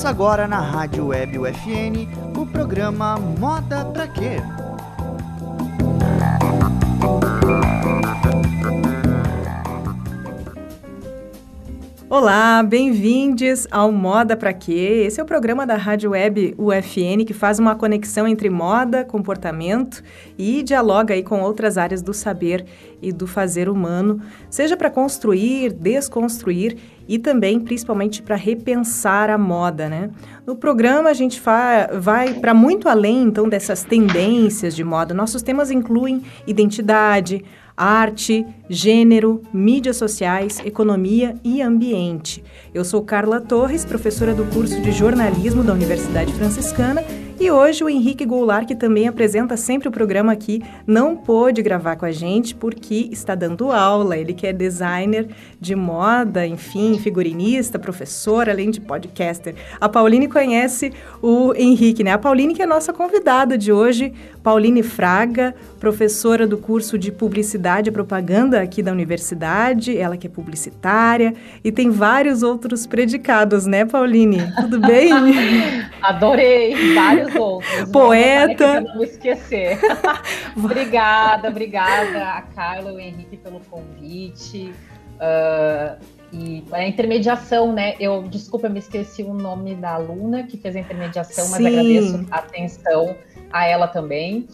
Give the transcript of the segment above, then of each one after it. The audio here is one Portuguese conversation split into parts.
Começa agora na Rádio Web UFN o programa Moda Pra Quê? Olá, bem-vindos ao Moda Pra Quê? Esse é o programa da Rádio Web UFN que faz uma conexão entre moda, comportamento e dialoga aí com outras áreas do saber e do fazer humano, seja para construir, desconstruir e também, principalmente, para repensar a moda, né? No programa a gente vai para muito além, então, dessas tendências de moda. Nossos temas incluem identidade, arte, gênero, mídias sociais, economia e ambiente. Eu sou Carla Torres, professora do curso de jornalismo da Universidade Franciscana e hoje o Henrique Goulart, que também apresenta sempre o programa aqui, não pôde gravar com a gente porque está dando aula. Ele que é designer de moda, enfim, figurinista, professor, além de podcaster. A Pauline conhece o Henrique, né? A Pauline que é nossa convidada de hoje, Pauline Fraga, professora do curso de Publicidade e Propaganda aqui da universidade, ela que é publicitária e tem vários outros predicados, né, Pauline? Tudo bem? Adorei, vários outros. Poeta. Não, não esquecer. obrigada, obrigada a Carla e o Henrique pelo convite. Uh, e a intermediação, né? Eu, desculpa, eu me esqueci o nome da aluna que fez a intermediação, mas Sim. agradeço a atenção a ela também.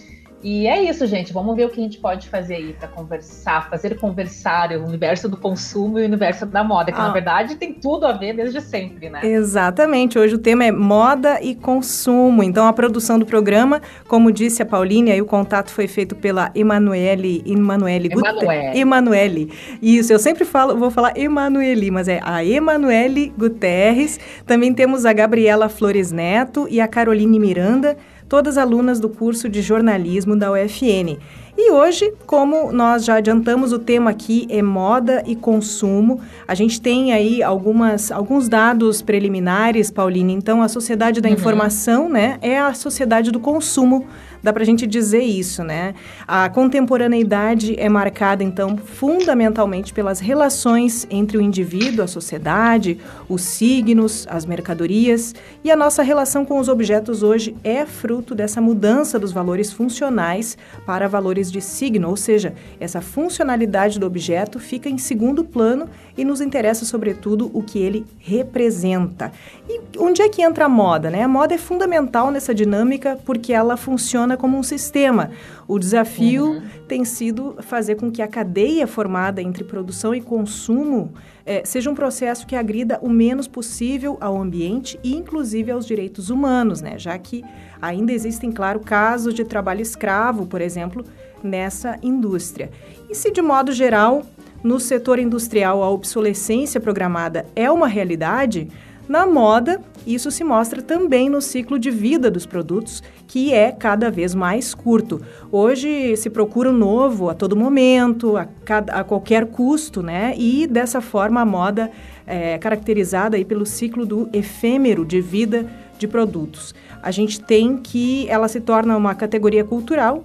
E é isso, gente. Vamos ver o que a gente pode fazer aí para conversar, fazer conversar o universo do consumo e o universo da moda, que ah. na verdade tem tudo a ver desde sempre, né? Exatamente. Hoje o tema é moda e consumo. Então a produção do programa, como disse a Pauline, aí o contato foi feito pela Emanuele, Emanuele, Emanuele. Emanuele. Isso, eu sempre falo, vou falar Emanuele, mas é a Emanuele Guterres. Também temos a Gabriela Flores Neto e a Caroline Miranda todas alunas do curso de jornalismo da UFN. E hoje, como nós já adiantamos, o tema aqui é moda e consumo. A gente tem aí algumas, alguns dados preliminares, Pauline. Então, a sociedade da uhum. informação né, é a sociedade do consumo dá para a gente dizer isso, né? A contemporaneidade é marcada, então, fundamentalmente pelas relações entre o indivíduo, a sociedade, os signos, as mercadorias e a nossa relação com os objetos hoje é fruto dessa mudança dos valores funcionais para valores de signo, ou seja, essa funcionalidade do objeto fica em segundo plano e nos interessa, sobretudo, o que ele representa. E onde é que entra a moda? Né? A moda é fundamental nessa dinâmica porque ela funciona como um sistema. O desafio uhum. tem sido fazer com que a cadeia formada entre produção e consumo é, seja um processo que agrida o menos possível ao ambiente e, inclusive, aos direitos humanos, né? já que ainda existem, claro, casos de trabalho escravo, por exemplo, nessa indústria. E se, de modo geral, no setor industrial a obsolescência programada é uma realidade, na moda, isso se mostra também no ciclo de vida dos produtos, que é cada vez mais curto. Hoje se procura um novo a todo momento, a, cada, a qualquer custo, né? E dessa forma a moda é caracterizada aí pelo ciclo do efêmero de vida de produtos. A gente tem que ela se torna uma categoria cultural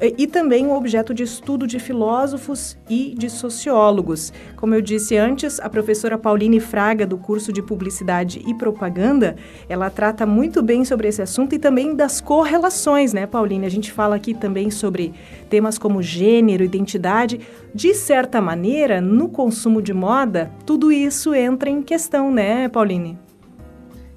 e também um objeto de estudo de filósofos e de sociólogos. Como eu disse antes, a professora Pauline Fraga, do curso de Publicidade e Propaganda, ela trata muito bem sobre esse assunto e também das correlações, né, Pauline? A gente fala aqui também sobre temas como gênero, identidade. De certa maneira, no consumo de moda, tudo isso entra em questão, né, Pauline?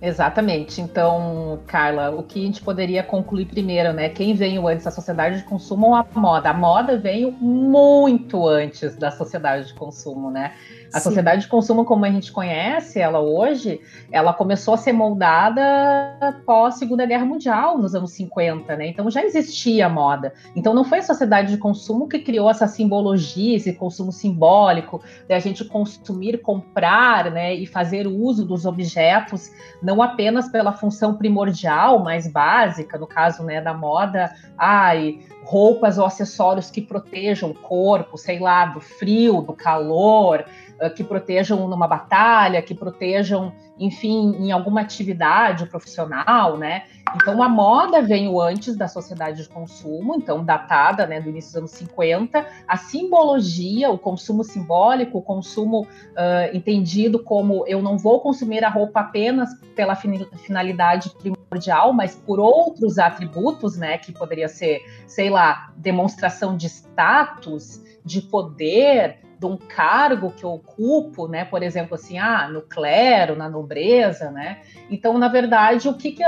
Exatamente. Então, Carla, o que a gente poderia concluir primeiro, né? Quem veio antes, a sociedade de consumo ou a moda? A moda veio muito antes da sociedade de consumo, né? A Sim. sociedade de consumo, como a gente conhece ela hoje, ela começou a ser moldada pós Segunda Guerra Mundial, nos anos 50, né? Então já existia moda. Então não foi a sociedade de consumo que criou essa simbologia, esse consumo simbólico, de a gente consumir, comprar, né? E fazer uso dos objetos, não apenas pela função primordial, mais básica, no caso, né, da moda, ai, roupas ou acessórios que protejam o corpo, sei lá, do frio, do calor, que protejam numa batalha, que protejam, enfim, em alguma atividade profissional, né? Então a moda veio antes da sociedade de consumo, então datada, né, do início dos anos 50. A simbologia, o consumo simbólico, o consumo uh, entendido como eu não vou consumir a roupa apenas pela finalidade primordial, mas por outros atributos, né, que poderia ser, sei lá, demonstração de status, de poder, de um cargo que eu ocupo, né? Por exemplo, assim, ah, no clero, na nobreza, né? Então, na verdade, o que, que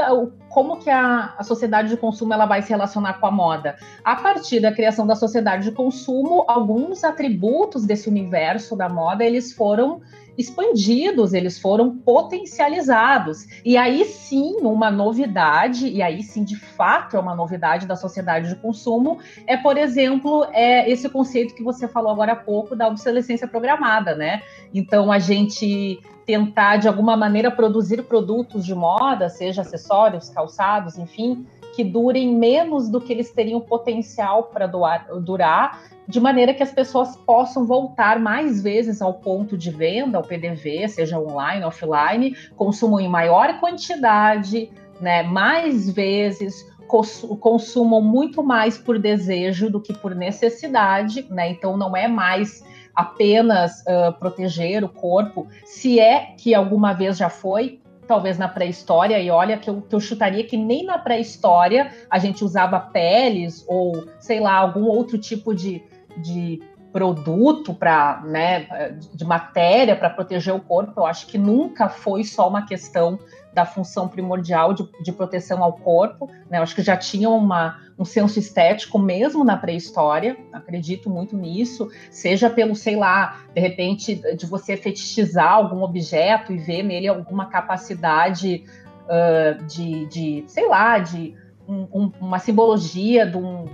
como que a, a sociedade de consumo ela vai se relacionar com a moda? A partir da criação da sociedade de consumo, alguns atributos desse universo da moda eles foram expandidos, eles foram potencializados. E aí sim, uma novidade, e aí sim, de fato, é uma novidade da sociedade de consumo, é, por exemplo, é esse conceito que você falou agora há pouco da obsolescência programada, né? Então, a gente tentar, de alguma maneira, produzir produtos de moda, seja acessórios, calçados, enfim, que durem menos do que eles teriam potencial para durar, de maneira que as pessoas possam voltar mais vezes ao ponto de venda, ao PDV, seja online, offline, consumam em maior quantidade, né, mais vezes, consumam muito mais por desejo do que por necessidade, né? Então não é mais apenas uh, proteger o corpo, se é que alguma vez já foi, talvez na pré-história, e olha que eu, que eu chutaria que nem na pré-história a gente usava peles ou, sei lá, algum outro tipo de, de produto para, né, de matéria para proteger o corpo. Eu acho que nunca foi só uma questão da função primordial de, de proteção ao corpo. Né? Eu acho que já tinham uma, um senso estético mesmo na pré-história, acredito muito nisso, seja pelo, sei lá, de repente, de você fetichizar algum objeto e ver nele alguma capacidade uh, de, de, sei lá, de um, um, uma simbologia de um,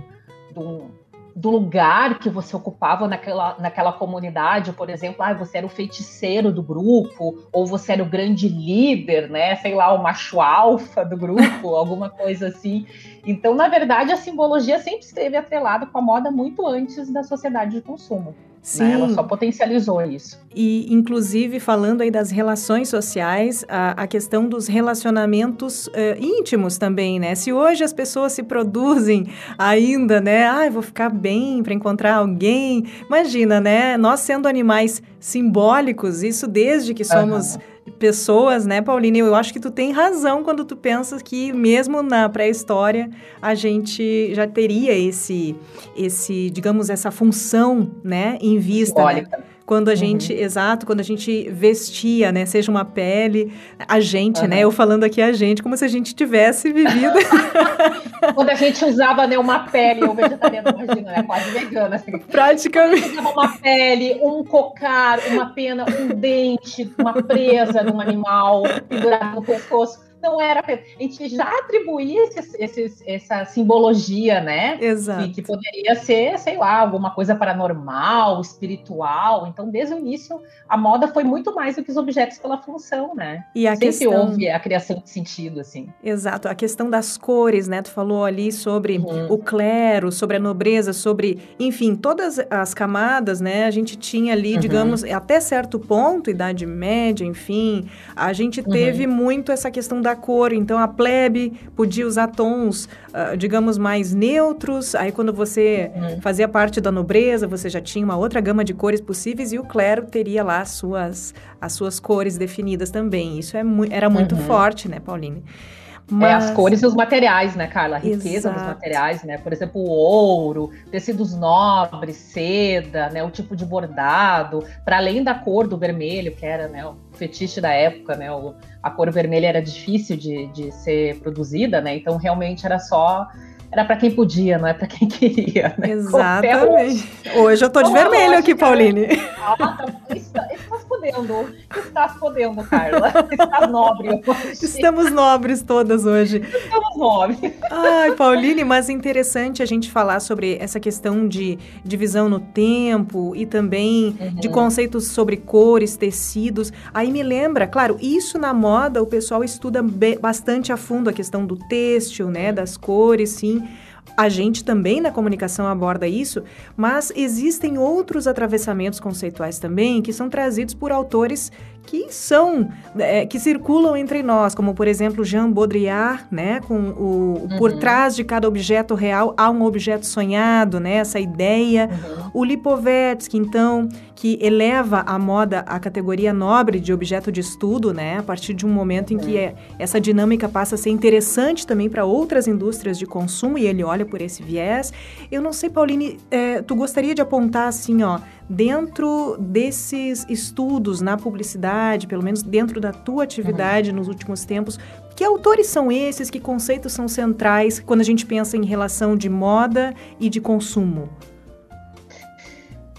de um do lugar que você ocupava naquela, naquela comunidade, por exemplo, ah, você era o feiticeiro do grupo, ou você era o grande líder, né? Sei lá, o macho alfa do grupo, alguma coisa assim. Então, na verdade, a simbologia sempre esteve atrelada com a moda muito antes da sociedade de consumo. Sim. Né? Ela só potencializou isso. E, inclusive, falando aí das relações sociais, a, a questão dos relacionamentos uh, íntimos também, né? Se hoje as pessoas se produzem ainda, né? Ah, vou ficar bem para encontrar alguém. Imagina, né? Nós sendo animais simbólicos, isso desde que somos... Uhum pessoas, né, Pauline? Eu acho que tu tem razão quando tu pensas que mesmo na pré-história a gente já teria esse, esse, digamos, essa função, né, em vista. Né? Quando a gente, uhum. exato, quando a gente vestia, né, seja uma pele, a gente, uhum. né, eu falando aqui a gente, como se a gente tivesse vivido. quando a gente usava, né, uma pele, ou vegetariano, imagina, né, quase vegana, assim. Praticamente. Usava uma pele, um cocar, uma pena, um dente, uma presa num animal pendurado no pescoço não era. A gente já atribuía esses, esses, essa simbologia, né? Exato. Que, que, poderia ser, sei lá, alguma coisa paranormal, espiritual. Então, desde o início, a moda foi muito mais do que os objetos pela função, né? E a Sempre questão... houve a criação de sentido, assim. Exato. A questão das cores, né? Tu falou ali sobre uhum. o clero, sobre a nobreza, sobre, enfim, todas as camadas, né? A gente tinha ali, uhum. digamos, até certo ponto, Idade Média, enfim, a gente teve uhum. muito essa questão da da cor. Então a plebe podia usar tons, uh, digamos, mais neutros. Aí quando você uhum. fazia parte da nobreza, você já tinha uma outra gama de cores possíveis e o clero teria lá as suas, as suas cores definidas também. Isso é mu era muito uhum. forte, né, Pauline? Mas... É, as cores e os materiais, né, Carla? A riqueza Exato. dos materiais, né? Por exemplo, o ouro, tecidos nobres, seda, né? O tipo de bordado, para além da cor do vermelho, que era né, o fetiche da época, né? O, a cor vermelha era difícil de, de ser produzida, né? Então realmente era só era para quem podia, não é para quem queria. Né? Exatamente. Hoje eu tô de vermelho aqui, Pauline. Ah, podendo. Estás podendo, Carla. Estás nobre hoje. Estamos nobres todas hoje. Estamos nobres. Ai, Pauline, mas interessante a gente falar sobre essa questão de divisão no tempo e também uhum. de conceitos sobre cores, tecidos. Aí me lembra, claro, isso na moda o pessoal estuda bastante a fundo a questão do têxtil, né, das cores, sim. A gente também na comunicação aborda isso, mas existem outros atravessamentos conceituais também que são trazidos por autores que são é, que circulam entre nós, como por exemplo Jean Baudrillard, né, com o uhum. por trás de cada objeto real há um objeto sonhado, né, essa ideia. Uhum. O Lipovetsky, então, que eleva a moda à categoria nobre de objeto de estudo, né, a partir de um momento em que é, essa dinâmica passa a ser interessante também para outras indústrias de consumo e ele olha por esse viés. Eu não sei, Pauline, é, tu gostaria de apontar assim, ó, dentro desses estudos na publicidade, pelo menos dentro da tua atividade uhum. nos últimos tempos, que autores são esses? Que conceitos são centrais quando a gente pensa em relação de moda e de consumo?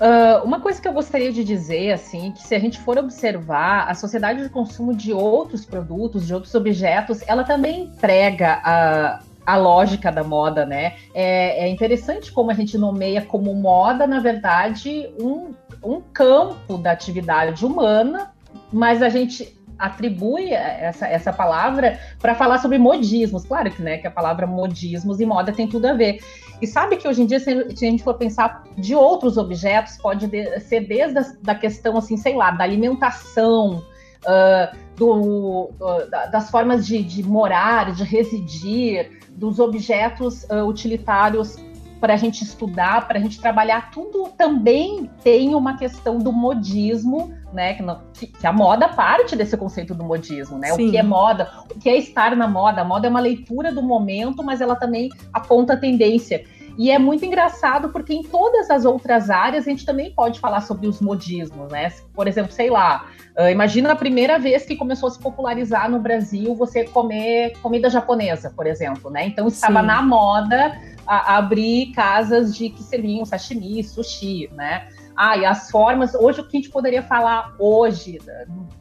Uh, uma coisa que eu gostaria de dizer, assim, que se a gente for observar a sociedade de consumo de outros produtos, de outros objetos, ela também prega a, a lógica da moda, né? É, é, interessante como a gente nomeia como moda, na verdade, um, um campo da atividade humana, mas a gente atribui essa, essa palavra para falar sobre modismos. Claro que, né, que a palavra modismos e moda tem tudo a ver. E sabe que hoje em dia, se a gente for pensar de outros objetos, pode ser desde a da questão, assim, sei lá, da alimentação, uh, do, uh, das formas de, de morar, de residir, dos objetos uh, utilitários para a gente estudar, para a gente trabalhar, tudo também tem uma questão do modismo, né? Que, não, que, que, a moda parte desse conceito do modismo, né? Sim. O que é moda, o que é estar na moda. A moda é uma leitura do momento, mas ela também aponta a tendência. E é muito engraçado porque em todas as outras áreas a gente também pode falar sobre os modismos, né? Por exemplo, sei lá, uh, imagina a primeira vez que começou a se popularizar no Brasil você comer comida japonesa, por exemplo, né? Então estava Sim. na moda abrir casas de que seriam sashimi, sushi, né? Ah, e as formas. Hoje, o que a gente poderia falar hoje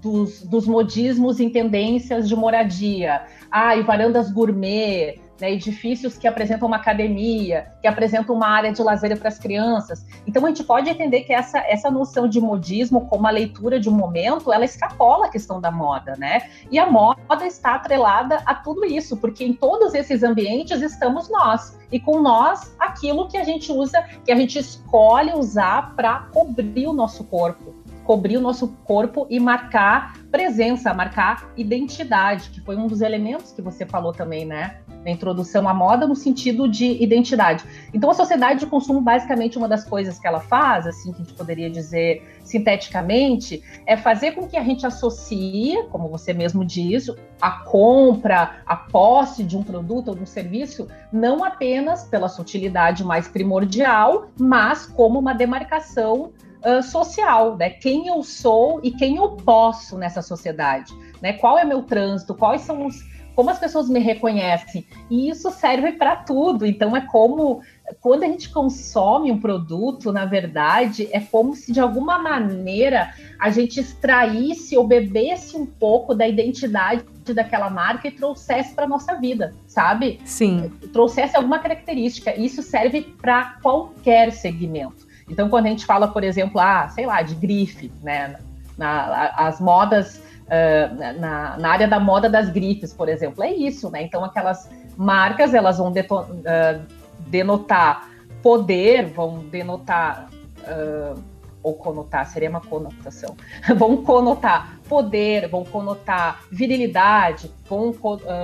dos, dos modismos em tendências de moradia? Ah, e varandas gourmet, né, edifícios que apresentam uma academia, que apresentam uma área de lazer para as crianças. Então a gente pode entender que essa, essa noção de modismo como a leitura de um momento, ela extrapola a questão da moda, né? E a moda está atrelada a tudo isso, porque em todos esses ambientes estamos nós. E com nós, aquilo que a gente usa, que a gente escolhe usar para cobrir o nosso corpo cobrir o nosso corpo e marcar presença, marcar identidade, que foi um dos elementos que você falou também, né? Na introdução à moda, no sentido de identidade. Então, a sociedade de consumo, basicamente, uma das coisas que ela faz, assim, que a gente poderia dizer sinteticamente, é fazer com que a gente associe, como você mesmo diz, a compra, a posse de um produto ou de um serviço, não apenas pela sutilidade mais primordial, mas como uma demarcação uh, social, né? Quem eu sou e quem eu posso nessa sociedade, né? Qual é meu trânsito? Quais são os como as pessoas me reconhecem. E isso serve para tudo. Então, é como quando a gente consome um produto, na verdade, é como se de alguma maneira a gente extraísse ou bebesse um pouco da identidade daquela marca e trouxesse para nossa vida, sabe? Sim. Trouxesse alguma característica. Isso serve para qualquer segmento. Então, quando a gente fala, por exemplo, ah, sei lá, de grife, né? Na, as modas uh, na, na, área da moda das grifes, por exemplo, é isso, né? Então, aquelas marcas elas vão uh, denotar poder, vão denotar uh, ou conotar, seria uma conotação. vão conotar poder, vão conotar virilidade, vão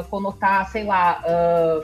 conotar, sei lá,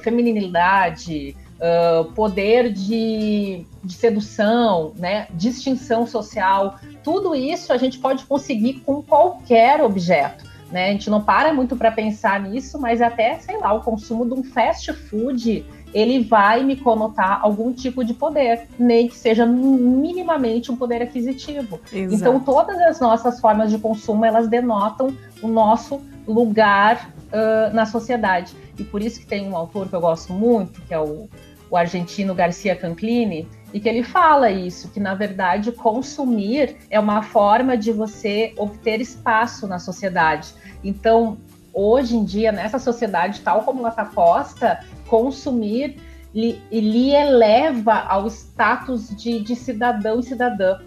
feminilidade, uh, poder de, de sedução, né, distinção social, tudo isso a gente pode conseguir com qualquer objeto. Né? A gente não para muito para pensar nisso, mas até, sei lá, o consumo de um fast food, ele vai me conotar algum tipo de poder, nem que seja minimamente um poder aquisitivo. Exato. Então, todas as nossas formas de consumo, elas denotam o nosso lugar uh, na sociedade. E por isso que tem um autor que eu gosto muito, que é o o argentino Garcia Canclini, e que ele fala isso, que na verdade consumir é uma forma de você obter espaço na sociedade. Então, hoje em dia, nessa sociedade tal como ela está posta, consumir lhe, lhe eleva ao status de, de cidadão e cidadã.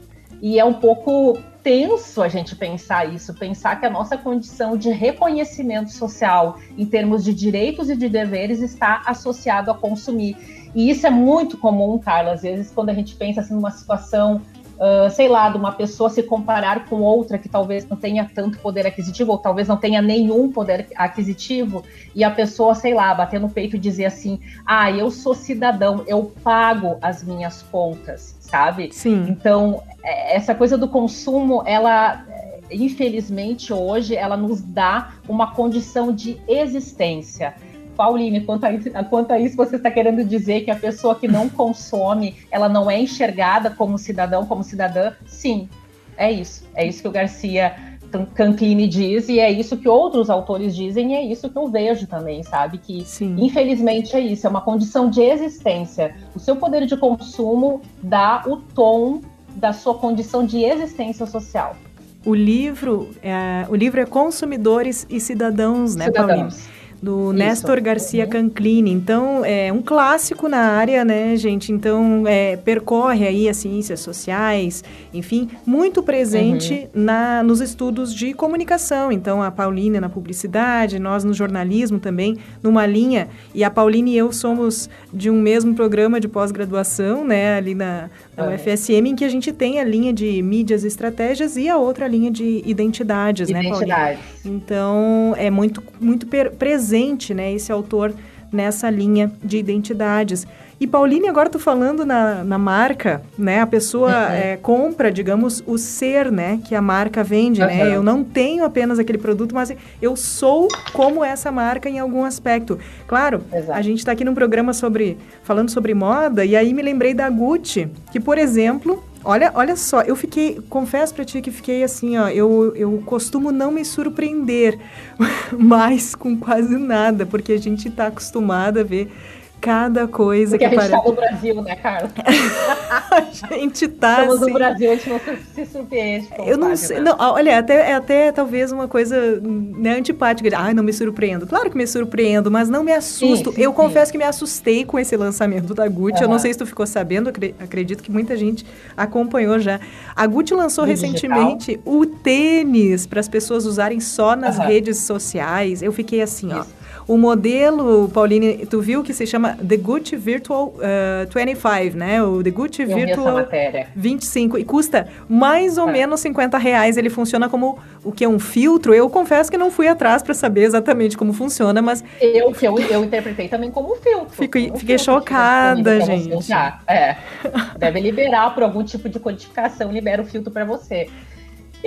E é um pouco tenso a gente pensar isso, pensar que a nossa condição de reconhecimento social em termos de direitos e de deveres está associado a consumir. E isso é muito comum, Carla, às vezes quando a gente pensa assim, numa situação uh, sei lá, de uma pessoa se comparar com outra que talvez não tenha tanto poder aquisitivo, ou talvez não tenha nenhum poder aquisitivo, e a pessoa, sei lá, bater no peito e dizer assim: ah, eu sou cidadão, eu pago as minhas contas, sabe? Sim. Então, é, essa coisa do consumo, ela infelizmente hoje ela nos dá uma condição de existência. Pauline, quanto a, isso, quanto a isso, você está querendo dizer que a pessoa que não consome, ela não é enxergada como cidadão, como cidadã? Sim, é isso. É isso que o Garcia Canclini diz, e é isso que outros autores dizem, e é isso que eu vejo também, sabe? Que, Sim. infelizmente, é isso, é uma condição de existência. O seu poder de consumo dá o tom da sua condição de existência social. O livro é, o livro é Consumidores e Cidadãos, né, Cidadãos. Pauline? Do Isso. Nestor Garcia uhum. Canclini. Então, é um clássico na área, né, gente? Então, é, percorre aí as ciências sociais, enfim, muito presente uhum. na, nos estudos de comunicação. Então, a Pauline na publicidade, nós no jornalismo também, numa linha. E a Pauline e eu somos de um mesmo programa de pós-graduação, né, ali na, na é. UFSM, em que a gente tem a linha de mídias e estratégias e a outra linha de identidades, Identidade. né, Pauline? Então, é muito, muito presente presente, né, esse autor nessa linha de identidades. E Pauline, agora tô falando na, na marca, né? A pessoa uhum. é, compra, digamos, o ser, né? Que a marca vende, uhum. né? Eu não tenho apenas aquele produto, mas eu sou como essa marca em algum aspecto. Claro, Exato. a gente está aqui num programa sobre falando sobre moda e aí me lembrei da Gucci, que por exemplo Olha, olha só, eu fiquei, confesso para ti que fiquei assim, ó, eu, eu costumo não me surpreender mais com quase nada, porque a gente está acostumado a ver cada coisa Porque que a gente está no Brasil, né, Carla? a gente tá Estamos assim... no Brasil, a gente não se surpreende. Eu não sei, não, olha, até, é até talvez uma coisa né, antipática. Ai, ah, não me surpreendo. Claro que me surpreendo, mas não me assusto. Sim, sim, eu sim. confesso que me assustei com esse lançamento da Gucci. Uhum. Eu não sei se tu ficou sabendo, acredito que muita gente acompanhou já. A Gucci lançou no recentemente digital. o tênis para as pessoas usarem só nas uhum. redes sociais. Eu fiquei assim, Isso. ó o modelo, Pauline, tu viu que se chama The Gucci Virtual uh, 25, né? O The Gucci Eu Virtual 25. E custa mais ou é. menos 50 reais. Ele funciona como o que é um filtro. Eu confesso que não fui atrás para saber exatamente como funciona, mas... Eu, que eu, eu interpretei também como filtro. Fico, como fiquei filtro, chocada, gente. É. Deve liberar por algum tipo de codificação, libera o filtro para você.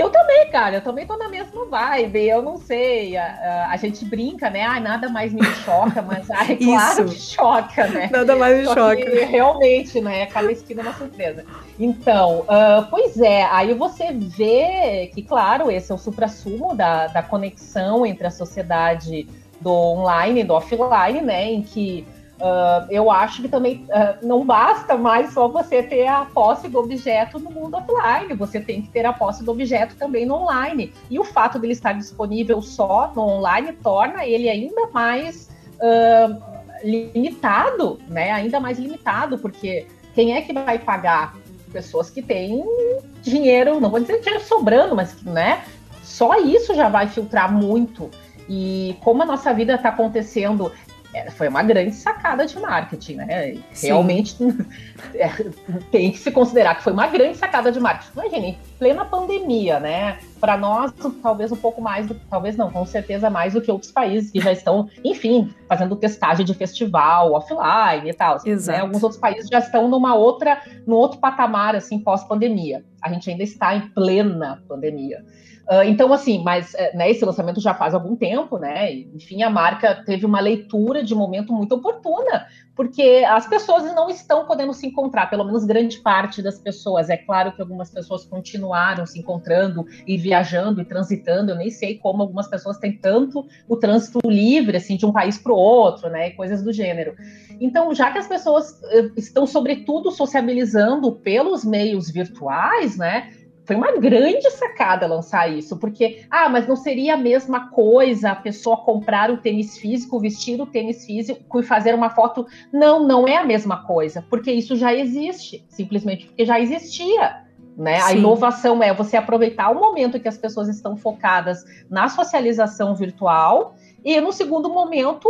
Eu também, cara, eu também tô na mesma vibe, eu não sei, a, a, a gente brinca, né, ai, nada mais me choca, mas ai, claro que choca, né? Nada mais me Só choca. realmente, né, cada esquina é uma surpresa. Então, uh, pois é, aí você vê que, claro, esse é o supra-sumo da, da conexão entre a sociedade do online e do offline, né, em que Uh, eu acho que também uh, não basta mais só você ter a posse do objeto no mundo offline, você tem que ter a posse do objeto também no online. E o fato dele estar disponível só no online torna ele ainda mais uh, limitado, né? Ainda mais limitado, porque quem é que vai pagar? Pessoas que têm dinheiro, não vou dizer dinheiro sobrando, mas né? Só isso já vai filtrar muito. E como a nossa vida está acontecendo foi uma grande sacada de marketing, né? Sim. Realmente é, tem que se considerar que foi uma grande sacada de marketing. Imagina, em plena pandemia, né? Para nós, talvez um pouco mais, do, talvez não, com certeza mais do que outros países que já estão, enfim, fazendo testagem de festival offline e tal. Né? Alguns outros países já estão numa outra, no outro patamar, assim, pós-pandemia. A gente ainda está em plena pandemia. Uh, então, assim, mas eh, né, esse lançamento já faz algum tempo, né? Enfim, a marca teve uma leitura de momento muito oportuna, porque as pessoas não estão podendo se encontrar, pelo menos grande parte das pessoas. É claro que algumas pessoas continuaram se encontrando e viajando e transitando. Eu nem sei como algumas pessoas têm tanto o trânsito livre, assim, de um país para o outro, né? Coisas do gênero. Então, já que as pessoas eh, estão, sobretudo, sociabilizando pelos meios virtuais, né? Foi uma grande sacada lançar isso, porque, ah, mas não seria a mesma coisa a pessoa comprar o tênis físico, vestir o tênis físico e fazer uma foto. Não, não é a mesma coisa, porque isso já existe, simplesmente porque já existia. Né? A inovação é você aproveitar o momento em que as pessoas estão focadas na socialização virtual e, no segundo momento,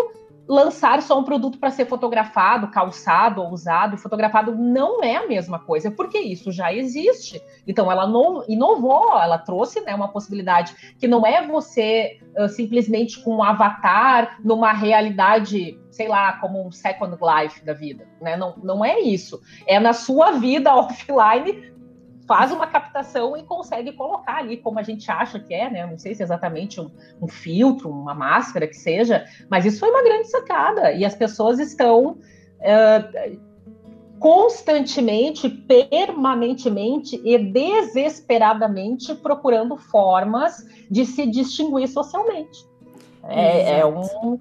lançar só um produto para ser fotografado, calçado ou usado, fotografado não é a mesma coisa, porque isso já existe. Então ela inovou, ela trouxe né, uma possibilidade que não é você uh, simplesmente com um avatar numa realidade, sei lá, como um Second Life da vida. Né? Não, não é isso. É na sua vida offline faz uma captação e consegue colocar ali como a gente acha que é, né? Não sei se é exatamente um, um, filtro, uma máscara que seja, mas isso foi uma grande sacada e as pessoas estão uh, constantemente, permanentemente e desesperadamente procurando formas de se distinguir socialmente. É, é um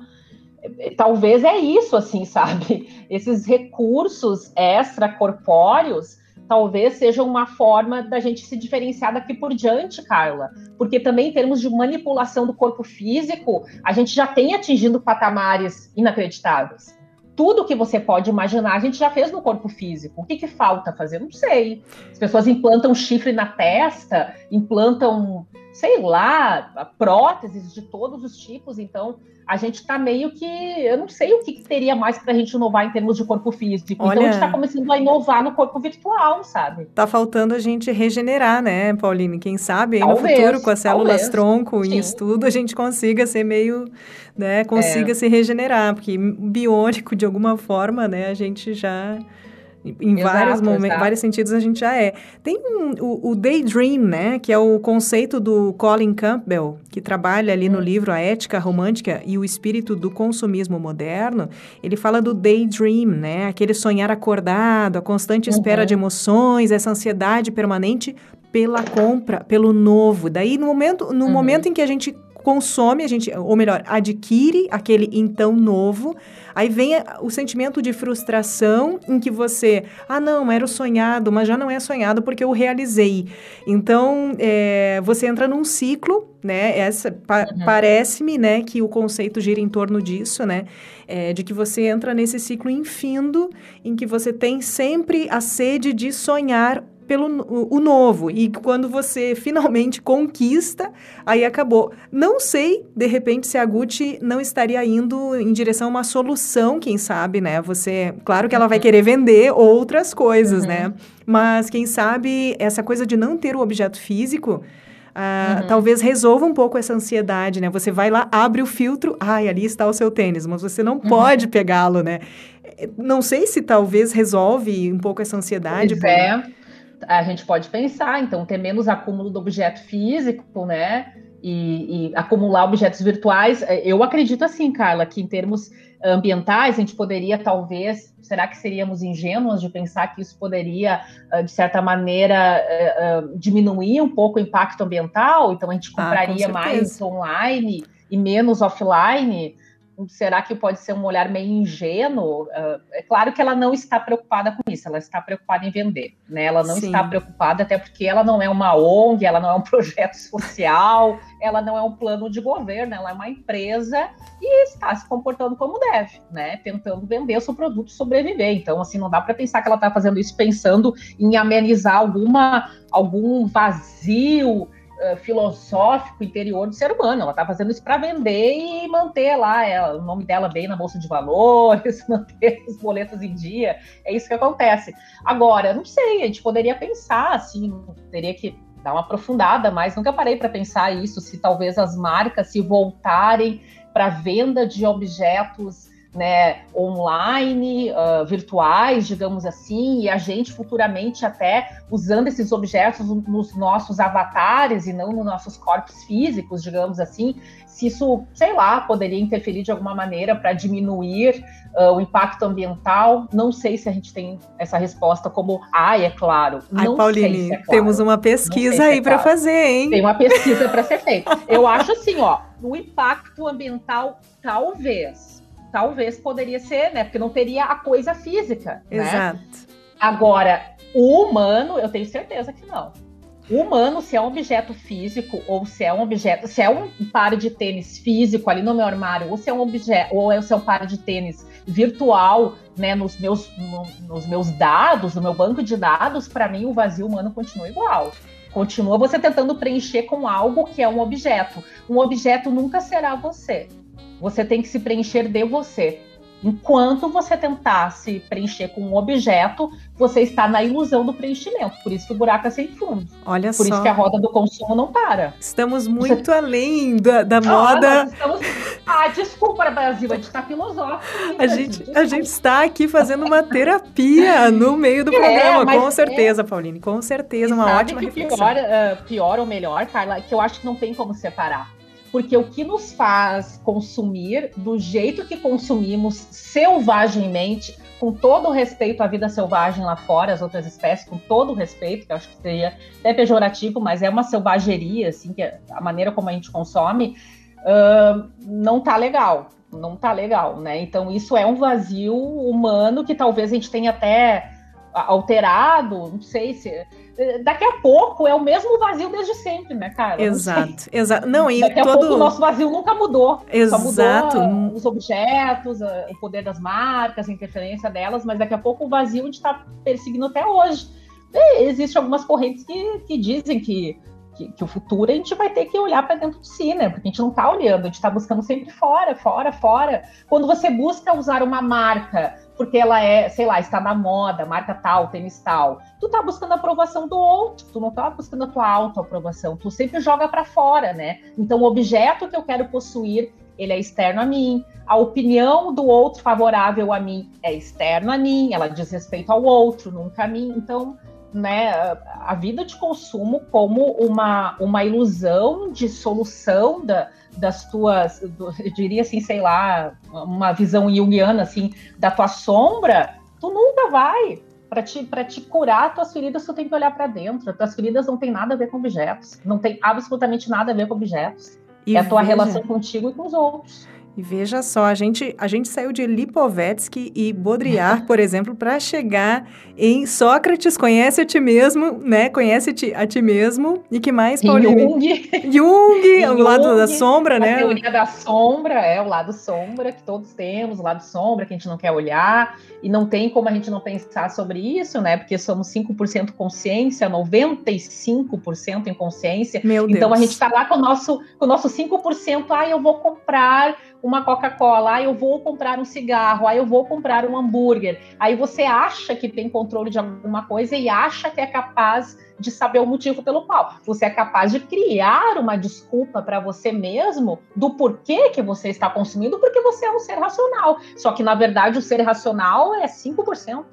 talvez é isso, assim, sabe? Esses recursos extracorpóreos talvez seja uma forma da gente se diferenciar daqui por diante, Carla. Porque também, em termos de manipulação do corpo físico, a gente já tem atingindo patamares inacreditáveis. Tudo que você pode imaginar, a gente já fez no corpo físico. O que, que falta fazer? Não sei. As pessoas implantam chifre na testa, implantam, sei lá, próteses de todos os tipos. Então, a gente está meio que. Eu não sei o que, que teria mais para a gente inovar em termos de corpo físico. Olha, então a gente está começando a inovar no corpo virtual, sabe? Tá faltando a gente regenerar, né, Pauline? Quem sabe aí talvez, no futuro, com as células talvez. tronco Sim. em estudo, a gente consiga ser meio. né, consiga é. se regenerar, porque biônico, de alguma forma, né, a gente já em exato, vários momentos, vários sentidos a gente já é. Tem um, o, o, Daydream, né? Que é o conceito do Colin Campbell, que trabalha ali hum. no livro A Ética Romântica e o Espírito do Consumismo Moderno. Ele fala do Daydream, né? Aquele sonhar acordado, a constante espera uhum. de emoções, essa ansiedade permanente pela compra, pelo novo. Daí, no momento, no uhum. momento em que a gente consome, a gente, ou melhor, adquire aquele então novo, aí vem o sentimento de frustração em que você, ah, não, era o sonhado, mas já não é sonhado porque eu realizei. Então, é, você entra num ciclo, né? Essa pa uhum. parece-me, né, que o conceito gira em torno disso, né? É, de que você entra nesse ciclo infindo em que você tem sempre a sede de sonhar pelo o novo. E quando você finalmente conquista, aí acabou. Não sei, de repente, se a Gucci não estaria indo em direção a uma solução, quem sabe, né? Você, claro que ela vai querer vender outras coisas, né? uhum. né? Mas quem sabe essa coisa de não ter o objeto físico Uh, uhum. Talvez resolva um pouco essa ansiedade, né? Você vai lá, abre o filtro, ai, ali está o seu tênis, mas você não uhum. pode pegá-lo, né? Não sei se talvez resolve um pouco essa ansiedade. Pois é a gente pode pensar, então, ter menos acúmulo do objeto físico, né? E, e, acumular objetos virtuais. Eu acredito assim, Carla, que em termos ambientais a gente poderia talvez, será que seríamos ingênuos de pensar que isso poderia, ah, de certa maneira, eh, eh, diminuir um pouco o impacto ambiental? Então a gente ah, compraria ah, mais online e menos offline? Será que pode ser um olhar meio ingênuo? Uh, é claro que ela não está preocupada com isso, ela está preocupada em vender, né? Ela não Sim. está preocupada, até porque ela não é uma ONG, ela não é um projeto social, ela não é um plano de governo, ela é uma empresa e está se comportando como deve, né? Tentando vender o seu produto sobreviver. Então, assim, não dá para pensar que ela está fazendo isso pensando em amenizar alguma, algum vazio uh, filosófico interior do ser humano. Ela está fazendo isso para vender e manter lá ela, o nome dela bem na bolsa de valores, manter os boletos em dia. É isso que acontece. Agora, não sei, a gente poderia pensar assim, teria que dar uma aprofundada, mas nunca parei para pensar isso, se talvez as marcas se voltarem para venda de objetos né, online, uh, virtuais, digamos assim, e a gente futuramente até usando esses objetos nos nossos avatares e não nos nossos corpos físicos, digamos assim, se isso, sei lá, poderia interferir de alguma maneira para diminuir uh, o impacto ambiental. Não sei se a gente tem essa resposta como, ai, é claro. Não ai, Pauline, se é claro. temos uma pesquisa aí é para claro. fazer, hein? Tem uma pesquisa para ser feita. Eu acho assim, ó, o impacto ambiental talvez talvez poderia ser, né? Porque não teria a coisa física. Né? Exato. Né? Agora, o humano, eu tenho certeza que não. O humano, se é um objeto físico, ou se é um objeto, se é um par de tênis físico ali no meu armário, ou se é um objeto, ou se é um par de tênis virtual, né, nos meus, no, nos meus dados, no meu banco de dados, para mim o vazio humano continua igual. Continua você tentando preencher com algo que é um objeto. Um objeto nunca será você. Você tem que se preencher de você. Enquanto você tentar se preencher com um objeto, você está na ilusão do preenchimento. Por isso que o buraco é sem fundo. Olha Por só. isso que a roda do consumo não para. Estamos muito você... além da, da moda. Ah, estamos... ah, desculpa, Brasil, a gente está filosófico. A gente, a gente está aqui fazendo uma terapia no meio do programa, é, com certeza, é... Pauline. Com certeza, uma ótima que reflexão. Pior, uh, pior ou melhor, Carla, que eu acho que não tem como separar porque o que nos faz consumir do jeito que consumimos selvagemmente, com todo respeito à vida selvagem lá fora, as outras espécies, com todo respeito, que eu acho que seria até pejorativo, mas é uma selvageria, assim, que a maneira como a gente consome, uh, não tá legal, não tá legal, né? Então isso é um vazio humano que talvez a gente tenha até alterado, não sei se daqui a pouco é o mesmo vazio desde sempre, né, cara? Exato, exato. Não, e daqui todo... a pouco o nosso vazio nunca mudou. Exato. Só mudou os objetos, o poder das marcas, a interferência delas, mas daqui a pouco o vazio a gente está perseguindo até hoje. E existem algumas correntes que, que dizem que, que, que, o futuro a gente vai ter que olhar para dentro de si, né? Porque a gente não está olhando, a gente está buscando sempre fora, fora, fora. Quando você busca usar uma marca porque ela é, sei lá, está na moda, marca tal, tênis tal. Tu tá buscando a aprovação do outro, tu não tá buscando a tua autoaprovação, tu sempre joga para fora, né? Então o objeto que eu quero possuir, ele é externo a mim. A opinião do outro favorável a mim é externo a mim, ela diz respeito ao outro, nunca a mim. Então, né, a vida de consumo como uma, uma ilusão de solução da, das tuas, eu diria assim, sei lá, uma visão junguiana assim, da tua sombra, tu nunca vai. Para te, te curar tuas feridas, tu tem que olhar para dentro. As tuas feridas não tem nada a ver com objetos. Não tem absolutamente nada a ver com objetos. E é a tua veja. relação contigo e com os outros. E veja só, a gente, a gente saiu de Lipovetsky e Baudrillard, por exemplo, para chegar em Sócrates, conhece a ti mesmo, né? Conhece a ti mesmo. E que mais, Pauline? Jung. Jung, o lado da sombra, a né? A teoria da sombra, é o lado sombra que todos temos, o lado sombra que a gente não quer olhar. E não tem como a gente não pensar sobre isso, né? Porque somos 5% consciência, 95% inconsciência. Meu Deus. Então a gente está lá com o nosso, com o nosso 5%, ah, eu vou comprar uma Coca-Cola, aí eu vou comprar um cigarro, aí eu vou comprar um hambúrguer. Aí você acha que tem controle de alguma coisa e acha que é capaz de saber o motivo pelo qual. Você é capaz de criar uma desculpa para você mesmo do porquê que você está consumindo, porque você é um ser racional. Só que, na verdade, o ser racional é 5%.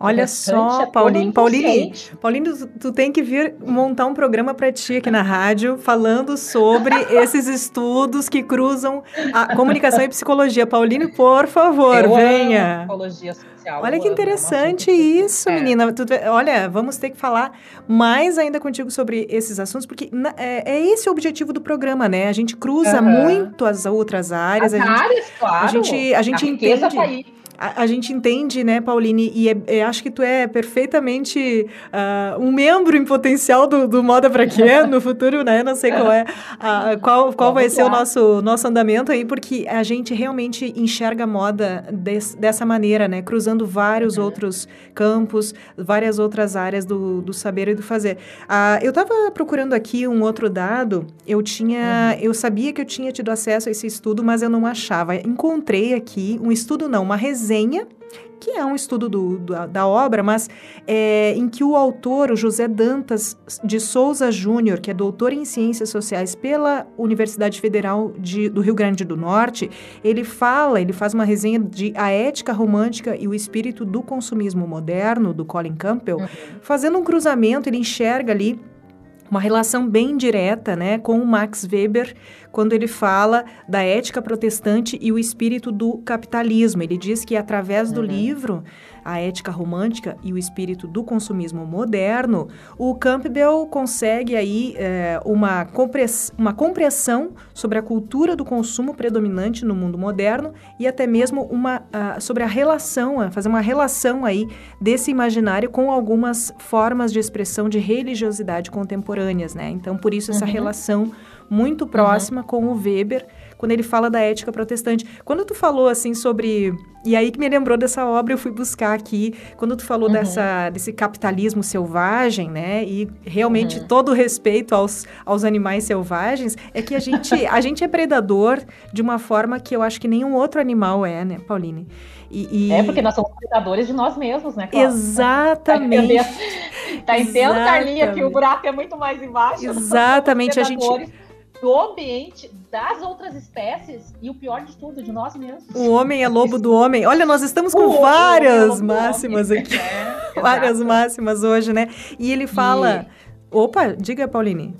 Olha só, é Pauline. Pauline, Pauline, tu, tem que vir montar um programa para ti aqui na rádio falando sobre esses estudos que cruzam a comunicação e psicologia. Pauline, por favor, Eu venha. Psicologia social. Olha que interessante isso, é. menina. Tu, olha, vamos ter que falar mais ainda contigo sobre esses assuntos, porque é, é esse o objetivo do programa, né? A gente cruza uhum. muito as outras áreas. As a gente, áreas, claro. A gente, a gente a entende. Tá aí a, a, gente entende, né, Pauline, e é, é, acho que tu é perfeitamente uh, um membro em potencial do, do Moda Pra Quê no futuro, né? Não sei qual é, uh, qual, qual vai ser o nosso, nosso andamento aí, porque a gente realmente enxerga a moda des, dessa maneira, né? Cruzando vários uhum. outros campos, várias outras áreas do, do saber e do fazer. Uh, eu estava procurando aqui um outro dado, eu tinha, uhum. eu sabia que eu tinha tido acesso a esse estudo, mas eu não achava. Encontrei aqui um estudo, não, uma resenha resenha, que é um estudo do, do, da obra, mas é, em que o autor, o José Dantas de Souza Júnior, que é doutor em Ciências Sociais pela Universidade Federal de, do Rio Grande do Norte, ele fala, ele faz uma resenha de A Ética Romântica e o Espírito do Consumismo Moderno, do Colin Campbell, uhum. fazendo um cruzamento, ele enxerga ali uma relação bem direta né, com o Max Weber, quando ele fala da ética protestante e o espírito do capitalismo. Ele diz que através do uhum. livro A Ética Romântica e o Espírito do Consumismo Moderno, o Campbell consegue aí é, uma, compress uma compreensão sobre a cultura do consumo predominante no mundo moderno e até mesmo uma, uh, sobre a relação, uh, fazer uma relação aí desse imaginário com algumas formas de expressão de religiosidade contemporâneas, né? Então, por isso essa uhum. relação muito próxima uhum. com o Weber, quando ele fala da ética protestante. Quando tu falou assim sobre e aí que me lembrou dessa obra, eu fui buscar aqui, quando tu falou uhum. dessa, desse capitalismo selvagem, né? E realmente uhum. todo o respeito aos, aos animais selvagens, é que a gente, a gente é predador de uma forma que eu acho que nenhum outro animal é, né, Pauline? E, e... É porque nós somos predadores de nós mesmos, né? Cláudia? Exatamente. Tá entendendo, tá Carlinha, que o buraco é muito mais embaixo? Exatamente. A gente do ambiente, das outras espécies e o pior de tudo, de nós mesmos. O homem é lobo do homem. Olha, nós estamos com o várias é máximas aqui. É, várias máximas hoje, né? E ele fala. E... Opa, diga, Pauline.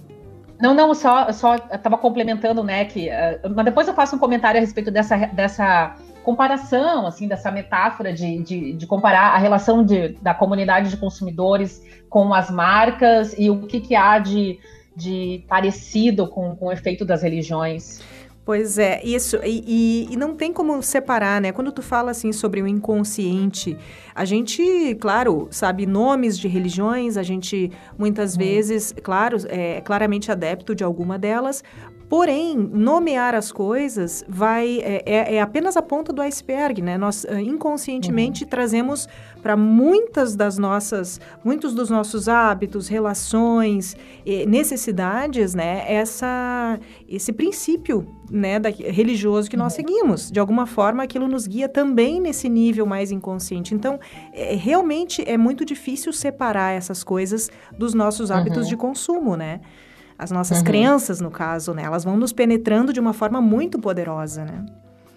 Não, não, só, só estava complementando, né, que, uh, mas depois eu faço um comentário a respeito dessa, dessa comparação, assim, dessa metáfora de, de, de comparar a relação de, da comunidade de consumidores com as marcas e o que, que há de, de parecido com, com o efeito das religiões. Pois é, isso. E, e, e, não tem como separar, né? Quando tu fala assim sobre o inconsciente, a gente, claro, sabe nomes de religiões, a gente muitas hum. vezes, claro, é claramente adepto de alguma delas, Porém, nomear as coisas vai é, é, é, apenas a ponta do iceberg, né? Nós uh, inconscientemente uhum. trazemos para muitas das nossas, muitos dos nossos hábitos, relações, necessidades, né? Essa, esse princípio, né, da, religioso que nós uhum. seguimos. De alguma forma, aquilo nos guia também nesse nível mais inconsciente. Então, é, realmente é muito difícil separar essas coisas dos nossos hábitos uhum. de consumo, né? As nossas uhum. crenças, no caso, né? Elas vão nos penetrando de uma forma muito poderosa, né?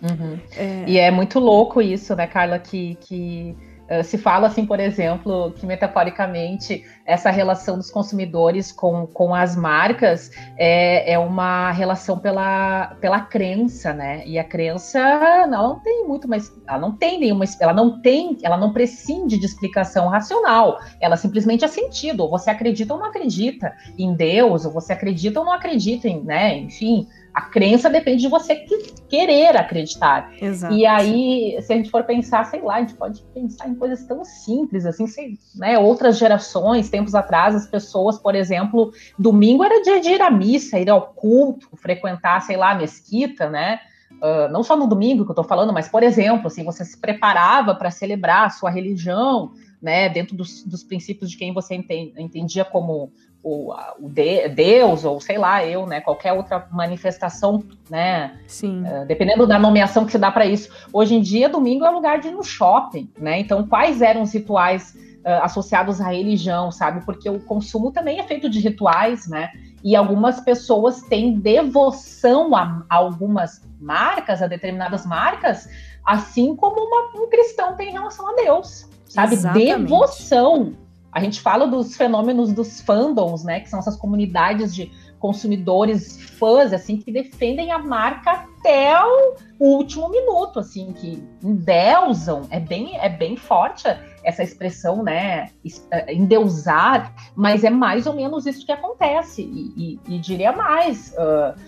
Uhum. É... E é muito louco isso, né, Carla, que, que se fala assim, por exemplo, que metaforicamente essa relação dos consumidores com, com as marcas é, é uma relação pela, pela crença, né? E a crença não tem muito, mas ela não tem nenhuma, ela não tem, ela não prescinde de explicação racional. Ela simplesmente é sentido. Ou você acredita ou não acredita em Deus, ou você acredita ou não acredita em, né? Enfim. A crença depende de você querer acreditar. Exato. E aí, se a gente for pensar, sei lá, a gente pode pensar em coisas tão simples, assim, sei, né? Outras gerações, tempos atrás, as pessoas, por exemplo, domingo era dia de ir à missa, ir ao culto, frequentar, sei lá, a mesquita, né? Uh, não só no domingo que eu estou falando, mas, por exemplo, assim, você se preparava para celebrar a sua religião, né, dentro dos, dos princípios de quem você entendia como o, o de, Deus, ou sei lá, eu, né, qualquer outra manifestação, né, Sim. Uh, dependendo da nomeação que se dá para isso. Hoje em dia, domingo é lugar de ir no shopping, né, então quais eram os rituais uh, associados à religião, sabe, porque o consumo também é feito de rituais, né, e algumas pessoas têm devoção a, a algumas marcas, a determinadas marcas, assim como uma, um cristão tem em relação a Deus, sabe, Exatamente. devoção, a gente fala dos fenômenos dos fandoms, né? Que são essas comunidades de consumidores fãs, assim, que defendem a marca até o último minuto, assim, que endeusam. É bem, é bem forte essa expressão, né? É, endeusar, mas é mais ou menos isso que acontece. E, e, e diria mais: uh,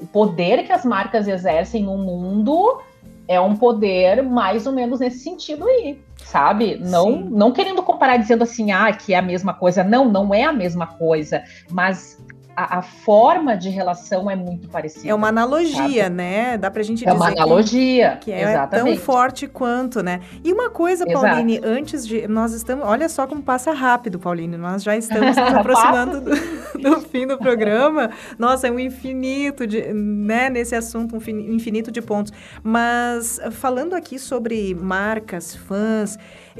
o poder que as marcas exercem no mundo é um poder mais ou menos nesse sentido aí sabe? Não, não querendo comparar dizendo assim, ah, que é a mesma coisa. Não, não é a mesma coisa, mas a, a, forma de relação é muito parecida. É uma analogia, sabe? né? Dá pra gente é dizer. É uma analogia. Que, que é exatamente. tão forte quanto, né? E uma coisa, Pauline, Exato. antes de. Nós estamos. Olha só como passa rápido, Pauline. Nós já estamos nos aproximando do, do, fim do programa. Nossa, é um infinito de. né, nesse assunto, um infinito de pontos. Mas falando aqui sobre marcas, fãs.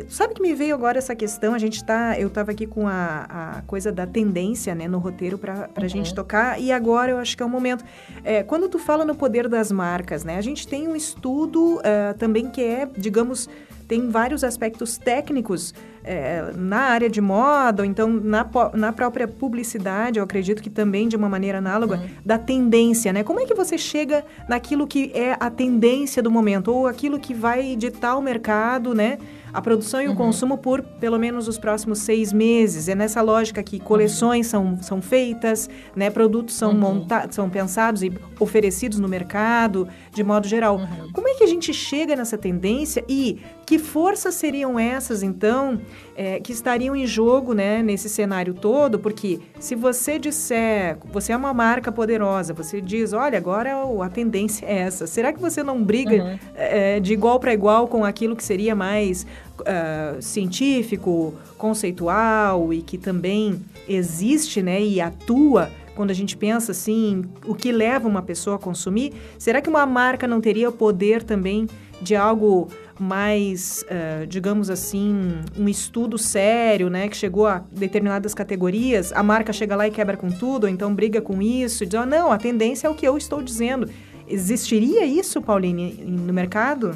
Sabe que me veio agora essa questão? A gente tá. Eu estava aqui com a, a coisa da tendência, né, no roteiro para uhum. Gente tocar, e agora eu acho que é o momento. É, quando tu fala no poder das marcas, né, a gente tem um estudo uh, também que é, digamos, tem vários aspectos técnicos é, na área de moda, ou então na, na própria publicidade, eu acredito que também de uma maneira análoga, uhum. da tendência, né? Como é que você chega naquilo que é a tendência do momento, ou aquilo que vai ditar o mercado, né? A produção e uhum. o consumo por pelo menos os próximos seis meses. É nessa lógica que coleções uhum. são, são feitas, né? produtos são, uhum. montados, são pensados e oferecidos no mercado, de modo geral. Uhum. Como é que a gente chega nessa tendência e que forças seriam essas, então, é, que estariam em jogo né, nesse cenário todo, porque se você disser, você é uma marca poderosa, você diz, olha, agora a tendência é essa, será que você não briga uhum. é, de igual para igual com aquilo que seria mais uh, científico, conceitual e que também existe né, e atua quando a gente pensa assim, o que leva uma pessoa a consumir? Será que uma marca não teria o poder também de algo mais, uh, digamos assim, um estudo sério, né, que chegou a determinadas categorias, a marca chega lá e quebra com tudo, ou então briga com isso, e diz, oh, não, a tendência é o que eu estou dizendo. Existiria isso, Pauline, no mercado?